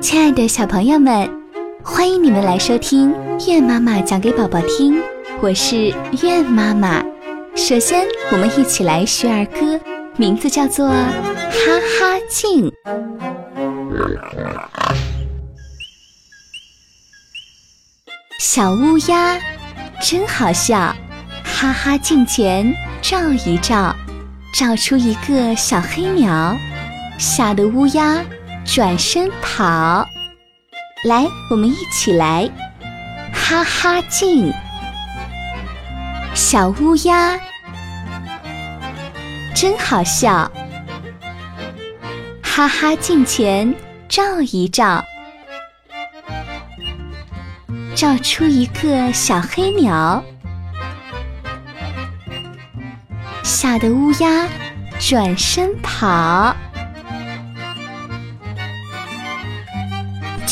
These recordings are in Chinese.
亲爱的小朋友们，欢迎你们来收听月妈妈讲给宝宝听。我是月妈妈。首先，我们一起来学儿歌，名字叫做《哈哈镜》。小乌鸦真好笑，哈哈镜前照一照，照出一个小黑鸟，吓得乌鸦。转身跑，来，我们一起来，哈哈镜。小乌鸦真好笑，哈哈镜前照一照，照出一个小黑鸟，吓得乌鸦转身跑。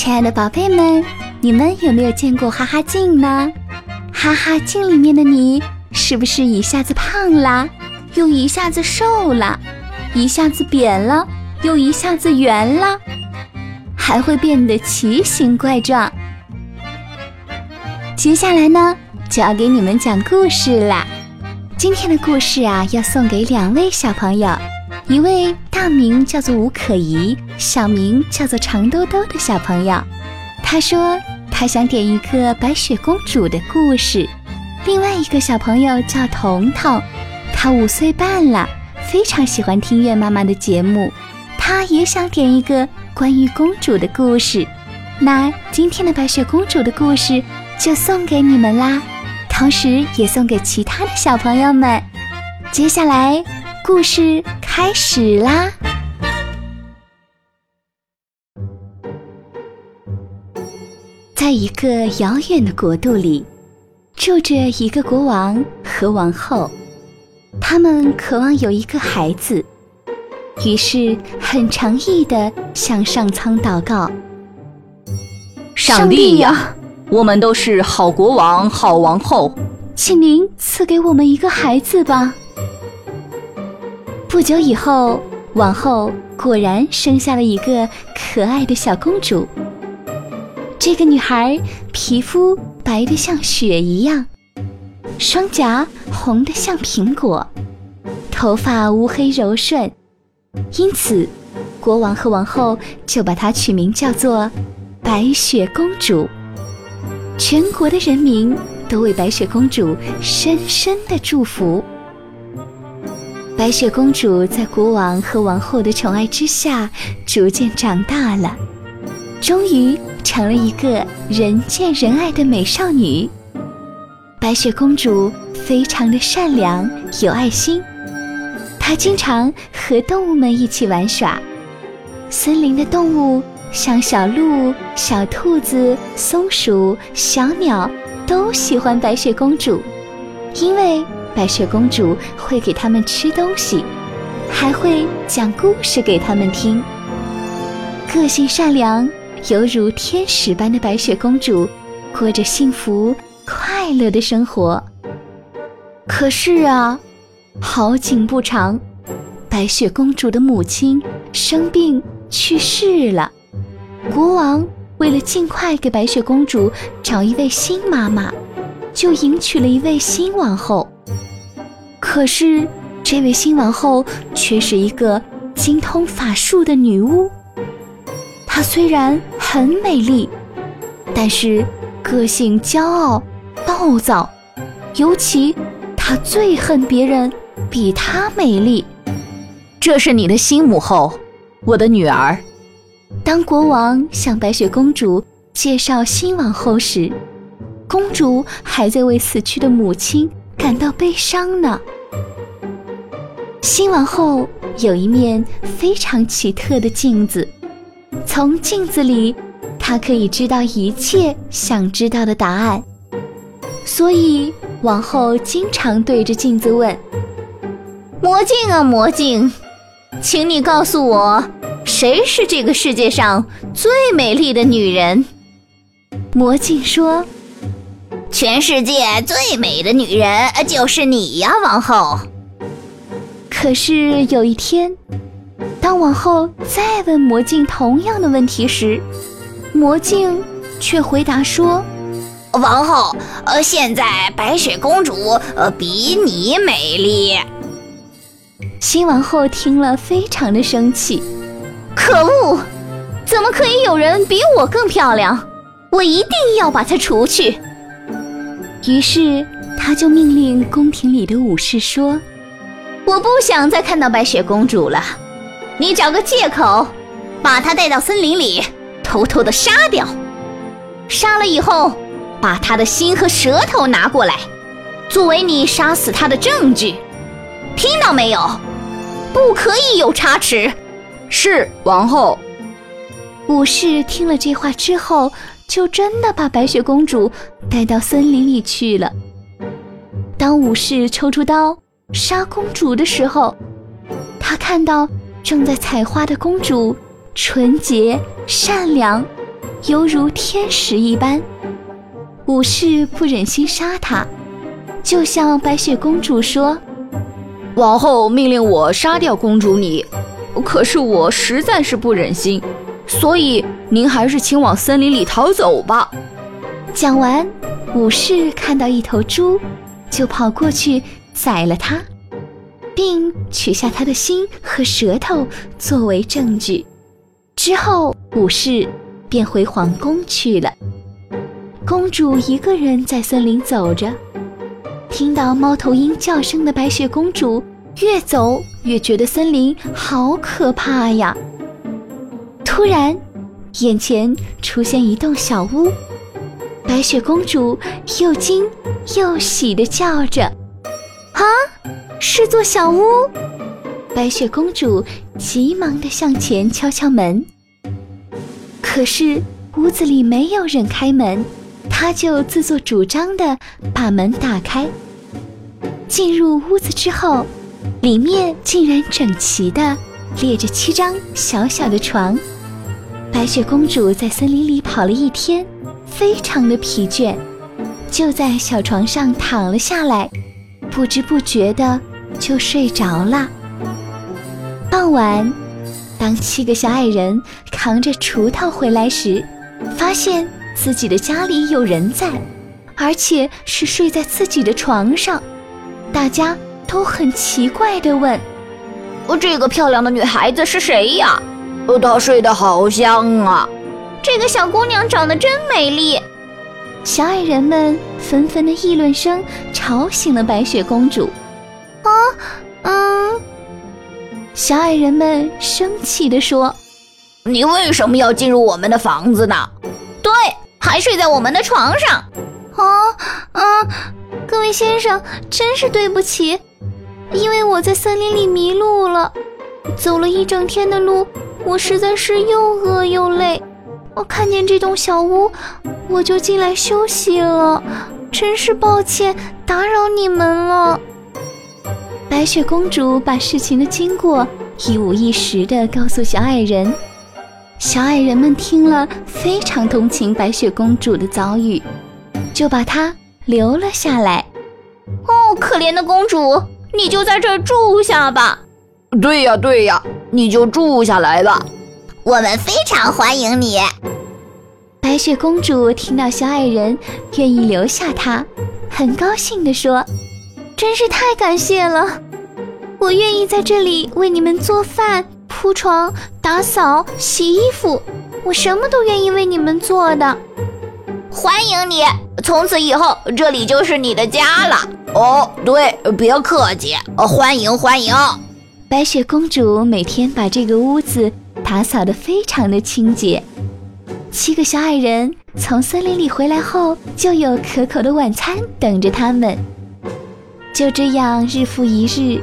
亲爱的宝贝们，你们有没有见过哈哈镜呢？哈哈镜里面的你，是不是一下子胖了，又一下子瘦了，一下子扁了，又一下子圆了，还会变得奇形怪状？接下来呢，就要给你们讲故事啦。今天的故事啊，要送给两位小朋友。一位大名叫做吴可怡，小名叫做长兜兜的小朋友，他说他想点一个白雪公主的故事。另外一个小朋友叫彤彤，他五岁半了，非常喜欢听月妈妈的节目，他也想点一个关于公主的故事。那今天的白雪公主的故事就送给你们啦，同时也送给其他的小朋友们。接下来。故事开始啦！在一个遥远的国度里，住着一个国王和王后，他们渴望有一个孩子，于是很诚意的向上苍祷告：“上帝呀，我们都是好国王、好王后，请您赐给我们一个孩子吧。”不久以后，王后果然生下了一个可爱的小公主。这个女孩皮肤白得像雪一样，双颊红得像苹果，头发乌黑柔顺，因此国王和王后就把她取名叫做白雪公主。全国的人民都为白雪公主深深的祝福。白雪公主在国王和王后的宠爱之下，逐渐长大了，终于成了一个人见人爱的美少女。白雪公主非常的善良有爱心，她经常和动物们一起玩耍。森林的动物，像小鹿、小兔子、松鼠、小鸟，都喜欢白雪公主，因为。白雪公主会给他们吃东西，还会讲故事给他们听。个性善良、犹如天使般的白雪公主，过着幸福快乐的生活。可是啊，好景不长，白雪公主的母亲生病去世了。国王为了尽快给白雪公主找一位新妈妈，就迎娶了一位新王后。可是，这位新王后却是一个精通法术的女巫。她虽然很美丽，但是个性骄傲、暴躁，尤其她最恨别人比她美丽。这是你的新母后，我的女儿。当国王向白雪公主介绍新王后时，公主还在为死去的母亲。感到悲伤呢。新王后有一面非常奇特的镜子，从镜子里，她可以知道一切想知道的答案。所以王后经常对着镜子问：“魔镜啊，魔镜，请你告诉我，谁是这个世界上最美丽的女人？”魔镜说。全世界最美的女人就是你呀，王后。可是有一天，当王后再问魔镜同样的问题时，魔镜却回答说：“王后，呃，现在白雪公主呃比你美丽。”新王后听了，非常的生气。可恶！怎么可以有人比我更漂亮？我一定要把她除去。于是，他就命令宫廷里的武士说：“我不想再看到白雪公主了。你找个借口，把她带到森林里，偷偷的杀掉。杀了以后，把她的心和舌头拿过来，作为你杀死她的证据。听到没有？不可以有差池。”是王后。武士听了这话之后，就真的把白雪公主带到森林里去了。当武士抽出刀杀公主的时候，他看到正在采花的公主纯洁善良，犹如天使一般。武士不忍心杀她，就向白雪公主说：“王后命令我杀掉公主你。”可是我实在是不忍心，所以您还是请往森林里逃走吧。讲完，武士看到一头猪，就跑过去宰了它，并取下它的心和舌头作为证据。之后，武士便回皇宫去了。公主一个人在森林走着，听到猫头鹰叫声的白雪公主。越走越觉得森林好可怕呀！突然，眼前出现一栋小屋，白雪公主又惊又喜地叫着：“啊，是座小屋！”白雪公主急忙地向前敲敲门，可是屋子里没有人开门，她就自作主张地把门打开。进入屋子之后。里面竟然整齐地列着七张小小的床。白雪公主在森林里跑了一天，非常的疲倦，就在小床上躺了下来，不知不觉的就睡着了。傍晚，当七个小矮人扛着锄头回来时，发现自己的家里有人在，而且是睡在自己的床上，大家。都很奇怪地问：“哦，这个漂亮的女孩子是谁呀？她睡得好香啊！这个小姑娘长得真美丽。”小矮人们纷纷的议论声吵醒了白雪公主。啊，嗯，小矮人们生气地说：“你为什么要进入我们的房子呢？对，还睡在我们的床上。”啊，啊，各位先生，真是对不起。因为我在森林里迷路了，走了一整天的路，我实在是又饿又累。我看见这栋小屋，我就进来休息了。真是抱歉，打扰你们了。白雪公主把事情的经过一五一十地告诉小矮人，小矮人们听了非常同情白雪公主的遭遇，就把她留了下来。哦，可怜的公主。你就在这儿住下吧。对呀，对呀，你就住下来吧。我们非常欢迎你。白雪公主听到小矮人愿意留下她，很高兴地说：“真是太感谢了！我愿意在这里为你们做饭、铺床、打扫、洗衣服，我什么都愿意为你们做的。欢迎你，从此以后这里就是你的家了。”哦，对，别客气，欢迎欢迎。白雪公主每天把这个屋子打扫得非常的清洁。七个小矮人从森林里回来后，就有可口的晚餐等着他们。就这样，日复一日，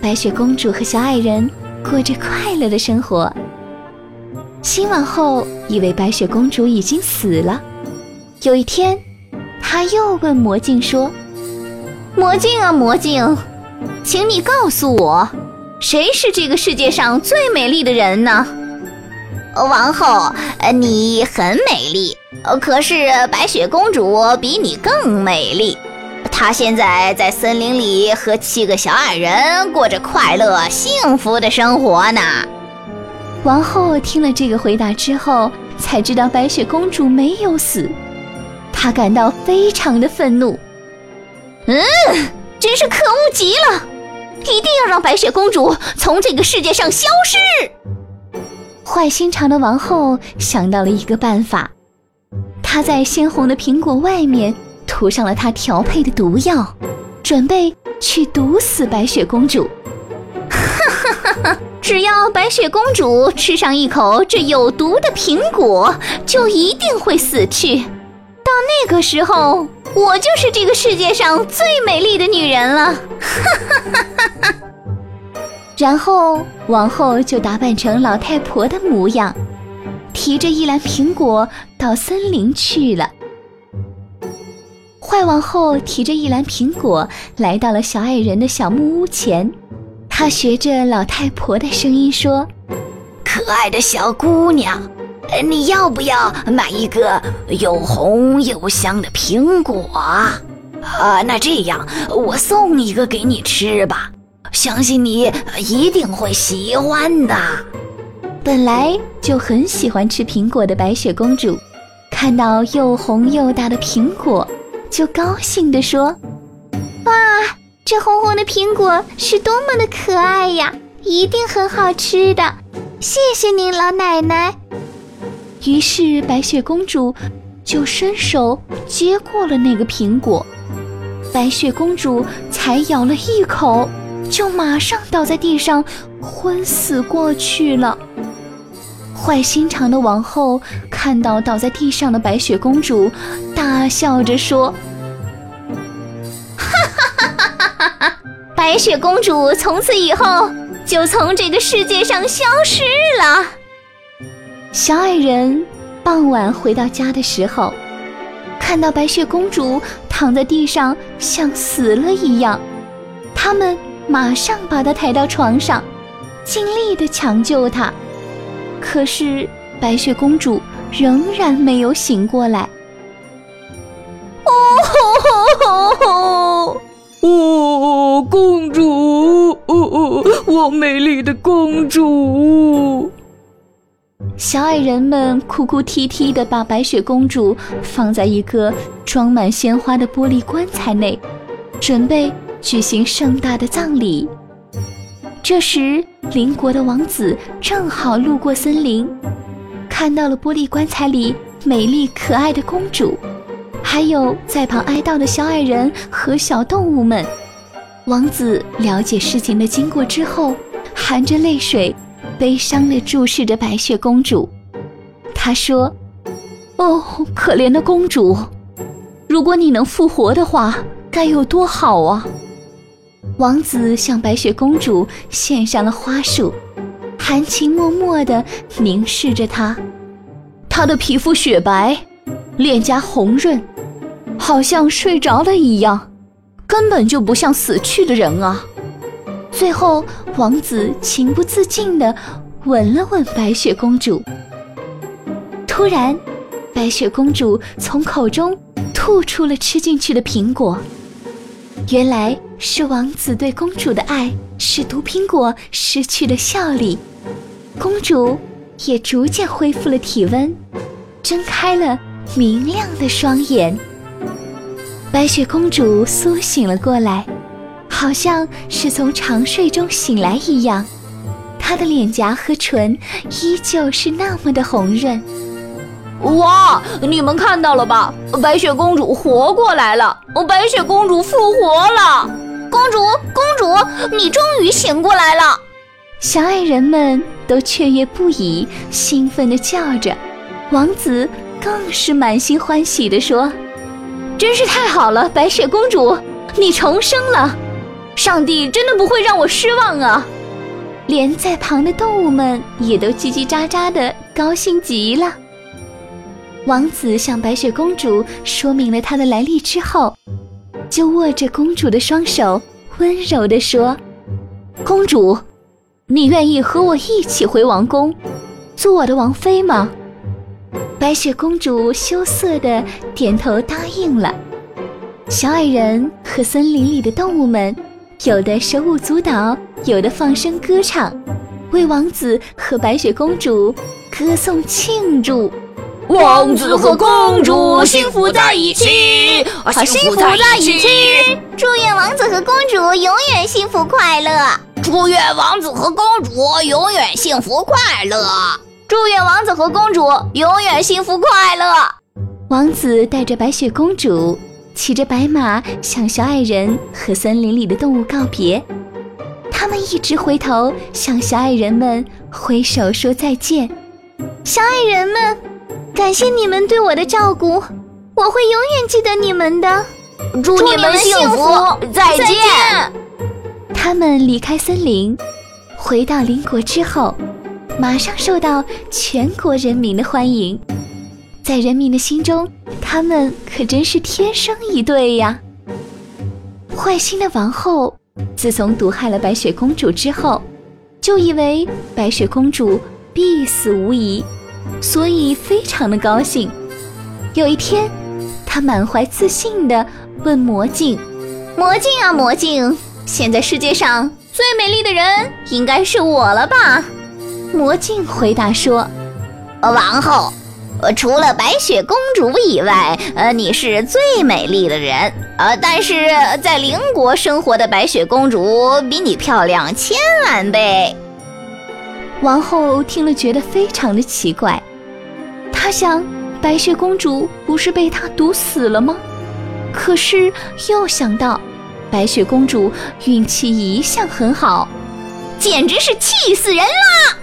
白雪公主和小矮人过着快乐的生活。新王后以为白雪公主已经死了。有一天，她又问魔镜说。魔镜啊，魔镜，请你告诉我，谁是这个世界上最美丽的人呢？王后，你很美丽，可是白雪公主比你更美丽。她现在在森林里和七个小矮人过着快乐幸福的生活呢。王后听了这个回答之后，才知道白雪公主没有死，她感到非常的愤怒。嗯，真是可恶极了！一定要让白雪公主从这个世界上消失。坏心肠的王后想到了一个办法，她在鲜红的苹果外面涂上了她调配的毒药，准备去毒死白雪公主。哈哈哈哈！只要白雪公主吃上一口这有毒的苹果，就一定会死去。到那个时候，我就是这个世界上最美丽的女人了。哈哈哈哈哈！然后王后就打扮成老太婆的模样，提着一篮苹果到森林去了。坏王后提着一篮苹果来到了小矮人的小木屋前，她学着老太婆的声音说：“可爱的小姑娘，你要不要买一个又红又香的苹果啊？那这样我送一个给你吃吧。”相信你一定会喜欢的。本来就很喜欢吃苹果的白雪公主，看到又红又大的苹果，就高兴地说：“哇，这红红的苹果是多么的可爱呀！一定很好吃的。谢谢您，老奶奶。”于是白雪公主就伸手接过了那个苹果，白雪公主才咬了一口。就马上倒在地上，昏死过去了。坏心肠的王后看到倒在地上的白雪公主，大笑着说：“哈哈哈哈哈哈！白雪公主从此以后就从这个世界上消失了。”小矮人傍晚回到家的时候，看到白雪公主躺在地上，像死了一样，他们。马上把她抬到床上，尽力的抢救她。可是白雪公主仍然没有醒过来。哦吼吼！哦，公主，哦，我美丽的公主！小矮人们哭哭啼啼的把白雪公主放在一个装满鲜花的玻璃棺材内，准备。举行盛大的葬礼。这时，邻国的王子正好路过森林，看到了玻璃棺材里美丽可爱的公主，还有在旁哀悼的小矮人和小动物们。王子了解事情的经过之后，含着泪水，悲伤地注视着白雪公主。他说：“哦，可怜的公主，如果你能复活的话，该有多好啊！”王子向白雪公主献上了花束，含情脉脉地凝视着她。她的皮肤雪白，脸颊红润，好像睡着了一样，根本就不像死去的人啊！最后，王子情不自禁地吻了吻白雪公主。突然，白雪公主从口中吐出了吃进去的苹果。原来是王子对公主的爱使毒苹果失去了效力，公主也逐渐恢复了体温，睁开了明亮的双眼。白雪公主苏醒了过来，好像是从长睡中醒来一样，她的脸颊和唇依旧是那么的红润。哇！你们看到了吧？白雪公主活过来了！白雪公主复活了！公主，公主，你终于醒过来了！小矮人们都雀跃不已，兴奋地叫着。王子更是满心欢喜地说：“真是太好了，白雪公主，你重生了！上帝真的不会让我失望啊！”连在旁的动物们也都叽叽喳喳的，高兴极了。王子向白雪公主说明了他的来历之后，就握着公主的双手，温柔地说：“公主，你愿意和我一起回王宫，做我的王妃吗？”白雪公主羞涩地点头答应了。小矮人和森林里的动物们，有的手舞足蹈，有的放声歌唱，为王子和白雪公主歌颂庆祝。王子和公主幸福在一起，啊，幸福在一起。祝愿王子和公主永远幸福快乐。祝愿王子和公主永远幸福快乐。祝愿王子和公主永远幸福快乐。王子带着白雪公主，骑着白马，向小矮人和森林里的动物告别。他们一直回头向小矮人们挥手说再见。小矮人们，感谢你们对我的照顾，我会永远记得你们的。祝你们幸福，再见。他们离开森林，回到邻国之后，马上受到全国人民的欢迎。在人民的心中，他们可真是天生一对呀。坏心的王后自从毒害了白雪公主之后，就以为白雪公主必死无疑，所以非常的高兴。有一天，她满怀自信地问魔镜：“魔镜啊，魔镜！”现在世界上最美丽的人应该是我了吧？魔镜回答说：“王后，呃除了白雪公主以外，呃，你是最美丽的人。呃，但是在邻国生活的白雪公主比你漂亮千万倍。”王后听了觉得非常的奇怪，她想，白雪公主不是被他毒死了吗？可是又想到。白雪公主运气一向很好，简直是气死人了！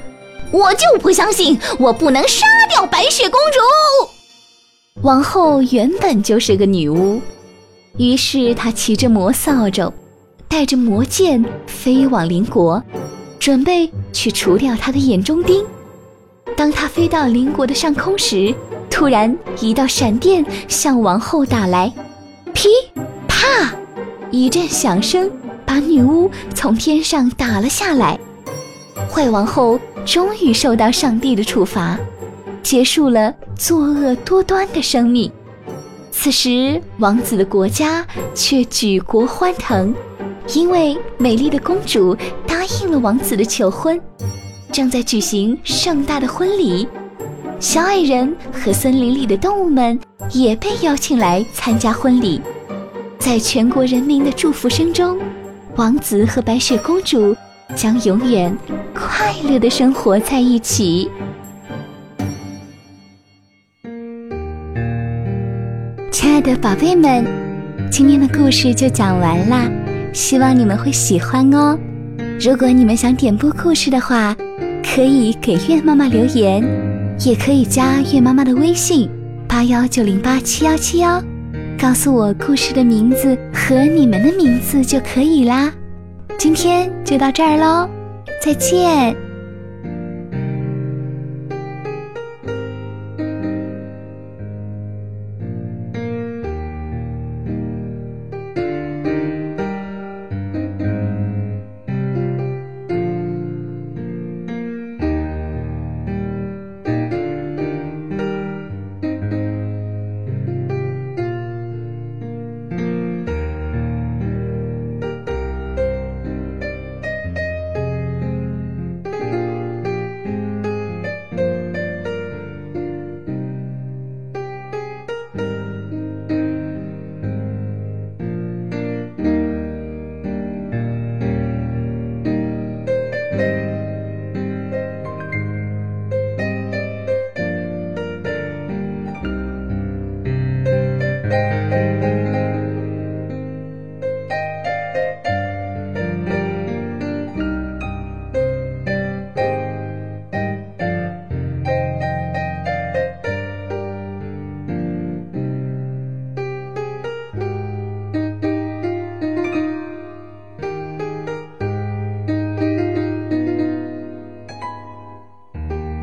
我就不相信我不能杀掉白雪公主。王后原本就是个女巫，于是她骑着魔扫帚，带着魔剑飞往邻国，准备去除掉她的眼中钉。当她飞到邻国的上空时，突然一道闪电向王后打来，噼啪。一阵响声把女巫从天上打了下来，坏王后终于受到上帝的处罚，结束了作恶多端的生命。此时，王子的国家却举国欢腾，因为美丽的公主答应了王子的求婚，正在举行盛大的婚礼。小矮人和森林里的动物们也被邀请来参加婚礼。在全国人民的祝福声中，王子和白雪公主将永远快乐的生活在一起。亲爱的宝贝们，今天的故事就讲完啦，希望你们会喜欢哦。如果你们想点播故事的话，可以给月妈妈留言，也可以加月妈妈的微信八幺九零八七幺七幺。告诉我故事的名字和你们的名字就可以啦。今天就到这儿喽，再见。